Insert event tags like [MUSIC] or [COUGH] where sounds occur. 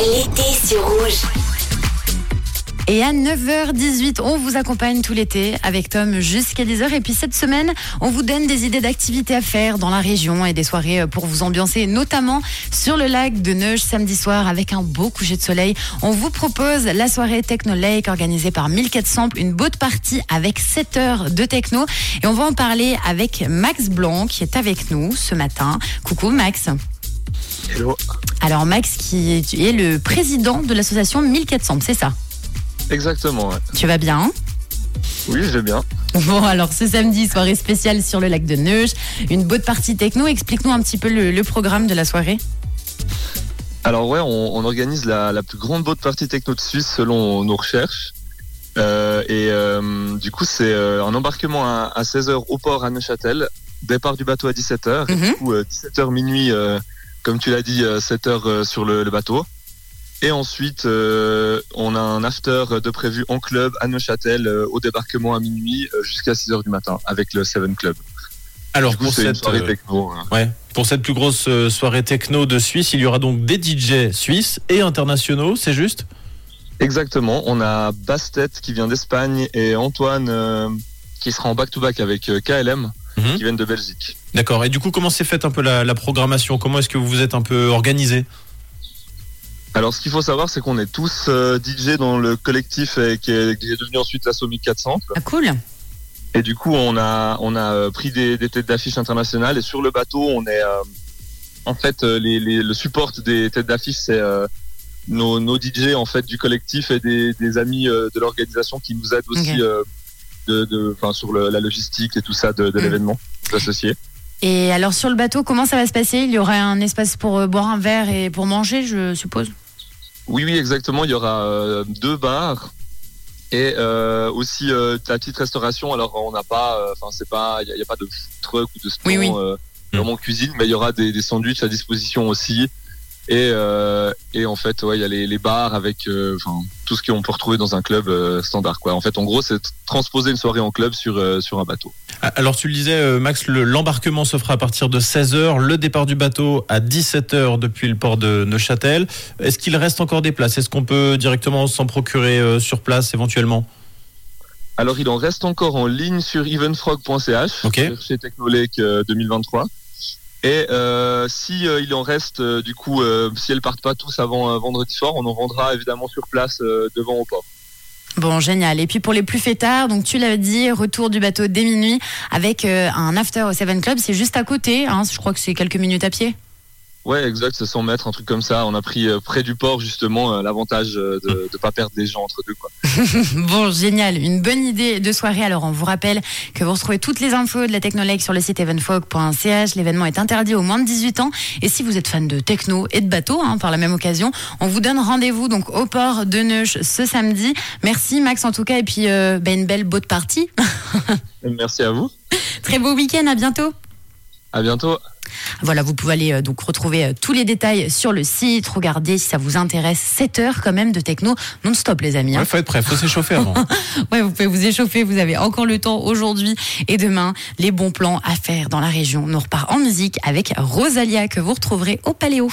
L'été sur rouge. Et à 9h18, on vous accompagne tout l'été avec Tom jusqu'à 10h. Et puis cette semaine, on vous donne des idées d'activités à faire dans la région et des soirées pour vous ambiancer, notamment sur le lac de Neuge samedi soir avec un beau coucher de soleil. On vous propose la soirée Techno Lake organisée par 1400, une boat party avec 7 heures de techno. Et on va en parler avec Max Blanc qui est avec nous ce matin. Coucou Max. Hello. Alors Max qui est le président de l'association 1400, c'est ça? Exactement, ouais. Tu vas bien hein? Oui, je vais bien. Bon, alors ce samedi, soirée spéciale sur le lac de Neuge, une boat party techno. Explique-nous un petit peu le, le programme de la soirée. Alors ouais, on, on organise la, la plus grande boat party techno de Suisse selon nos recherches. Euh, et euh, du coup, c'est euh, un embarquement à, à 16h au port à Neuchâtel, départ du bateau à 17h, Mhm. du coup 17h minuit, comme tu l'as dit, 7h sur le, le bateau. Et ensuite, euh, on a un after de prévu en club à Neuchâtel euh, au débarquement à minuit euh, jusqu'à 6h du matin avec le Seven Club. Alors coup, pour cette, soirée euh, techno. hein. ouais, pour cette plus grosse euh, soirée techno de Suisse, il y aura donc des DJ suisses et internationaux, c'est juste? Exactement. On a Bastet qui vient d'Espagne et Antoine euh, qui sera en back-to-back avec euh, KLM Mhm. qui viennent de Belgique. D'accord. Et du coup, comment s'est faite un peu la, la programmation? Comment est-ce que vous vous êtes un peu organisé? Alors, ce qu'il faut savoir, c'est qu'on est tous euh, DJ dans le collectif et qui, est, qui est devenu ensuite la Somi 400. Ah, cool. Et du coup, on a, on a euh, pris des, des têtes d'affiche internationales et sur le bateau, on est euh, en fait les, les- le support des têtes d'affiche, c'est euh, nos, nos DJ en fait du collectif et des, des amis euh, de l'organisation qui nous aident aussi. De, de, sur le- la logistique et tout ça de, de Mm. l'événement associé. Et alors sur le bateau, comment ça va se passer? Il y aura un espace pour euh, boire un verre et pour manger, je suppose? Oui, oui, exactement. Il y aura euh, deux bars et euh, aussi euh, la petite restauration. Alors, on n'a pas, euh, enfin, c'est pas, il n'y a, pas de food truck ou de Oui, oui. restaurant euh, vraiment cuisine, mais il y aura des, des sandwichs à disposition aussi. Et, euh, et en fait, ouais, il y a les, les bars avec euh, tout ce qu'on peut retrouver dans un club euh, standard. Quoi. En fait, en gros, c'est transposer une soirée en club sur, sur un bateau. Ah, Alors tu le disais, Max, le- l'embarquement se fera à partir de 16h, le départ du bateau à 17h depuis le port de Neuchâtel. Est-ce qu'il reste encore des places? Est-ce qu'on peut directement s'en procurer sur place éventuellement? Alors, il en reste encore en ligne sur evenfrog.ch, Ok. chez Technolake euh, 2023. Et euh, si euh, il en reste, euh, du coup, euh, si elles partent pas tous avant vendredi soir, on en vendra évidemment sur place devant au port. Bon, génial. Et puis pour les plus fêtards, donc tu l'avais dit, retour du bateau dès minuit avec un after au Seven Club. C'est juste à côté. Hein, je crois que c'est quelques minutes à pied. Ouais, exact, c'est 100 mètres, un truc comme ça. On a pris euh, près du port justement euh, l'avantage euh, de ne pas perdre des gens entre deux. Quoi. [LAUGHS] Bon, génial. Une bonne idée de soirée. Alors, on vous rappelle que vous retrouvez toutes les infos de la Technolake sur le site evenfog.ch. L'événement est interdit aux moins de 18 ans. Et si vous êtes fan de techno et de bateau, hein, par la même occasion, on vous donne rendez-vous donc au port de Neuch ce samedi. Merci Max en tout cas. Et puis, ben, une belle boat party. Et [LAUGHS] Merci à vous. Très beau week-end. À bientôt. À bientôt. Voilà, vous pouvez aller euh, donc retrouver euh, tous les détails sur le site. Regardez si ça vous intéresse. 7 heures quand même de techno non-stop, les amis. hein. Il faut être prêt, faut s'échauffer avant. [LAUGHS] Ouais, vous pouvez vous échauffer. Vous avez encore le temps aujourd'hui et demain. Les bons plans à faire dans la région. Nous repart en musique avec Rosalia que vous retrouverez au Paléo.